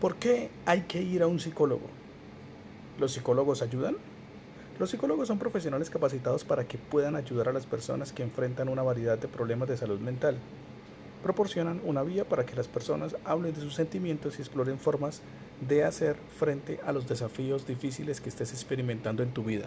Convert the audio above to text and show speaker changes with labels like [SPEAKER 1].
[SPEAKER 1] ¿Por qué hay que ir a un psicólogo? ¿Los psicólogos ayudan? Los psicólogos son profesionales capacitados para que puedan ayudar a las personas que enfrentan una variedad de problemas de salud mental. Proporcionan una vía para que las personas hablen de sus sentimientos y exploren formas de hacer frente a los desafíos difíciles que estés experimentando en tu vida.